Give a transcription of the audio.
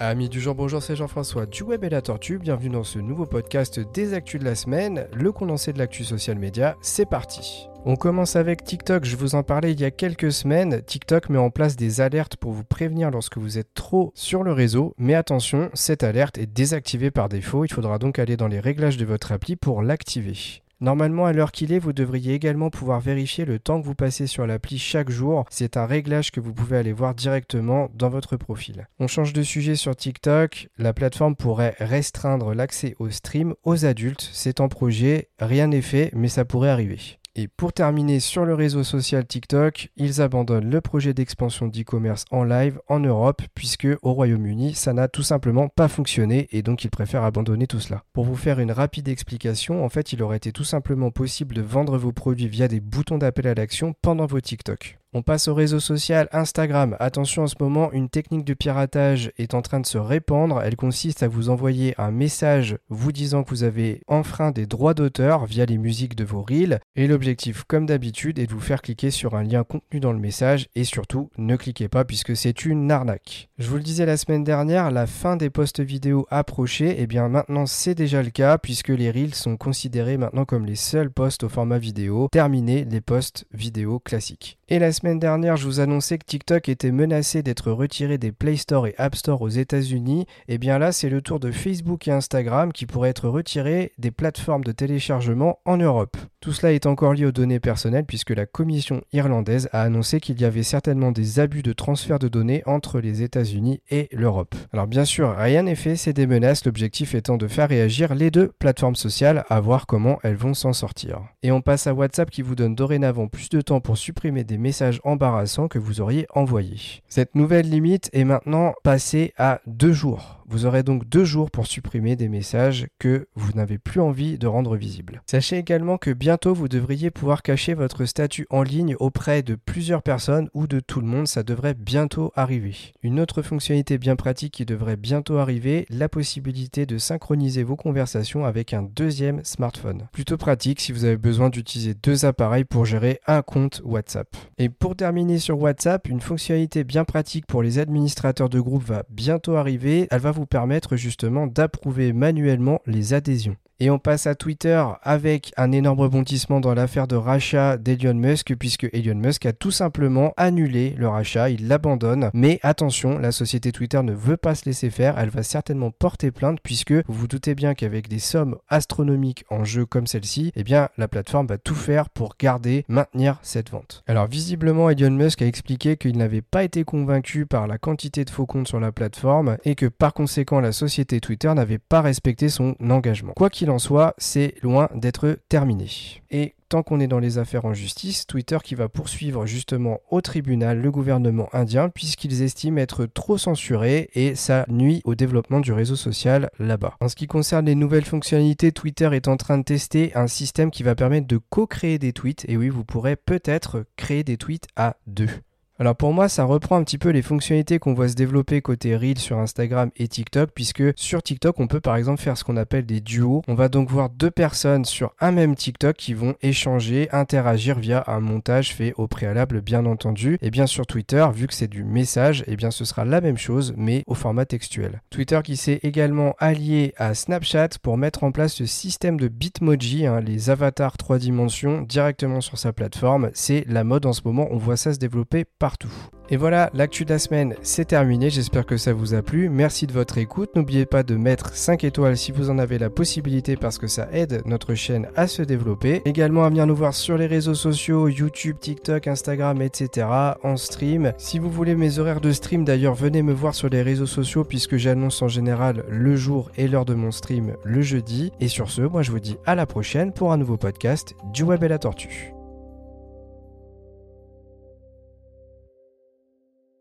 Amis du jour, bonjour, c'est Jean-François du Web et la Tortue. Bienvenue dans ce nouveau podcast des actus de la semaine, le condensé de l'actu social média. C'est parti. On commence avec TikTok, je vous en parlais il y a quelques semaines. TikTok met en place des alertes pour vous prévenir lorsque vous êtes trop sur le réseau, mais attention, cette alerte est désactivée par défaut, il faudra donc aller dans les réglages de votre appli pour l'activer. Normalement, à l'heure qu'il est, vous devriez également pouvoir vérifier le temps que vous passez sur l'appli chaque jour. C'est un réglage que vous pouvez aller voir directement dans votre profil. On change de sujet sur TikTok. La plateforme pourrait restreindre l'accès au stream aux adultes. C'est en projet, rien n'est fait, mais ça pourrait arriver. Et pour terminer sur le réseau social TikTok, ils abandonnent le projet d'expansion d'e-commerce en live en Europe puisque au Royaume-Uni, ça n'a tout simplement pas fonctionné et donc ils préfèrent abandonner tout cela. Pour vous faire une rapide explication, en fait, il aurait été tout simplement possible de vendre vos produits via des boutons d'appel à l'action pendant vos TikTok. On passe au réseau social Instagram. Attention en ce moment, une technique de piratage est en train de se répandre. Elle consiste à vous envoyer un message vous disant que vous avez enfreint des droits d'auteur via les musiques de vos reels. Et l'objectif, comme d'habitude, est de vous faire cliquer sur un lien contenu dans le message. Et surtout, ne cliquez pas puisque c'est une arnaque. Je vous le disais la semaine dernière, la fin des posts vidéo approchait. Et eh bien maintenant, c'est déjà le cas puisque les reels sont considérés maintenant comme les seuls posts au format vidéo. Terminés les posts vidéo classiques. Et la dernière, je vous annonçais que TikTok était menacé d'être retiré des Play Store et App Store aux États-Unis. Et eh bien là, c'est le tour de Facebook et Instagram qui pourraient être retirés des plateformes de téléchargement en Europe. Tout cela est encore lié aux données personnelles puisque la Commission irlandaise a annoncé qu'il y avait certainement des abus de transfert de données entre les États-Unis et l'Europe. Alors bien sûr, rien n'est fait, c'est des menaces, l'objectif étant de faire réagir les deux plateformes sociales à voir comment elles vont s'en sortir. Et on passe à WhatsApp qui vous donne dorénavant plus de temps pour supprimer des messages embarrassants que vous auriez envoyés. Cette nouvelle limite est maintenant passée à deux jours. Vous aurez donc deux jours pour supprimer des messages que vous n'avez plus envie de rendre visibles. Sachez également que bientôt vous devriez pouvoir cacher votre statut en ligne auprès de plusieurs personnes ou de tout le monde, ça devrait bientôt arriver. Une autre fonctionnalité bien pratique qui devrait bientôt arriver, la possibilité de synchroniser vos conversations avec un deuxième smartphone. Plutôt pratique si vous avez besoin d'utiliser deux appareils pour gérer un compte WhatsApp. Et pour terminer sur WhatsApp, une fonctionnalité bien pratique pour les administrateurs de groupe va bientôt arriver. Vous permettre justement d'approuver manuellement les adhésions. Et on passe à Twitter avec un énorme rebondissement dans l'affaire de rachat d'Elon Musk, puisque Elon Musk a tout simplement annulé le rachat, il l'abandonne. Mais attention, la société Twitter ne veut pas se laisser faire, elle va certainement porter plainte, puisque vous vous doutez bien qu'avec des sommes astronomiques en jeu comme celle-ci, eh bien la plateforme va tout faire pour garder, maintenir cette vente. Alors visiblement, Elon Musk a expliqué qu'il n'avait pas été convaincu par la quantité de faux comptes sur la plateforme et que par conséquent la société Twitter n'avait pas respecté son engagement. Quoi qu'il en soit, c'est loin d'être terminé. Et tant qu'on est dans les affaires en justice, Twitter qui va poursuivre justement au tribunal le gouvernement indien puisqu'ils estiment être trop censurés et ça nuit au développement du réseau social là-bas. En ce qui concerne les nouvelles fonctionnalités, Twitter est en train de tester un système qui va permettre de co-créer des tweets et oui, vous pourrez peut-être créer des tweets à deux. Alors pour moi, ça reprend un petit peu les fonctionnalités qu'on voit se développer côté Reel sur Instagram et TikTok, puisque sur TikTok, on peut par exemple faire ce qu'on appelle des duos. On va donc voir deux personnes sur un même TikTok qui vont échanger, interagir via un montage fait au préalable, bien entendu. Et bien sur Twitter, vu que c'est du message, et eh bien ce sera la même chose, mais au format textuel. Twitter qui s'est également allié à Snapchat pour mettre en place ce système de Bitmoji, hein, les avatars 3 dimensions, directement sur sa plateforme. C'est la mode en ce moment, on voit ça se développer Et voilà, l'actu de la semaine, c'est terminé. J'espère que ça vous a plu. Merci de votre écoute. N'oubliez pas de mettre 5 étoiles si vous en avez la possibilité parce que ça aide notre chaîne à se développer. Également à venir nous voir sur les réseaux sociaux, YouTube, TikTok, Instagram, etc. en stream. Si vous voulez mes horaires de stream, d'ailleurs, venez me voir sur les réseaux sociaux puisque j'annonce en général le jour et l'heure de mon stream le jeudi. Et sur ce, moi je vous dis à la prochaine pour un nouveau podcast du Web et la Tortue.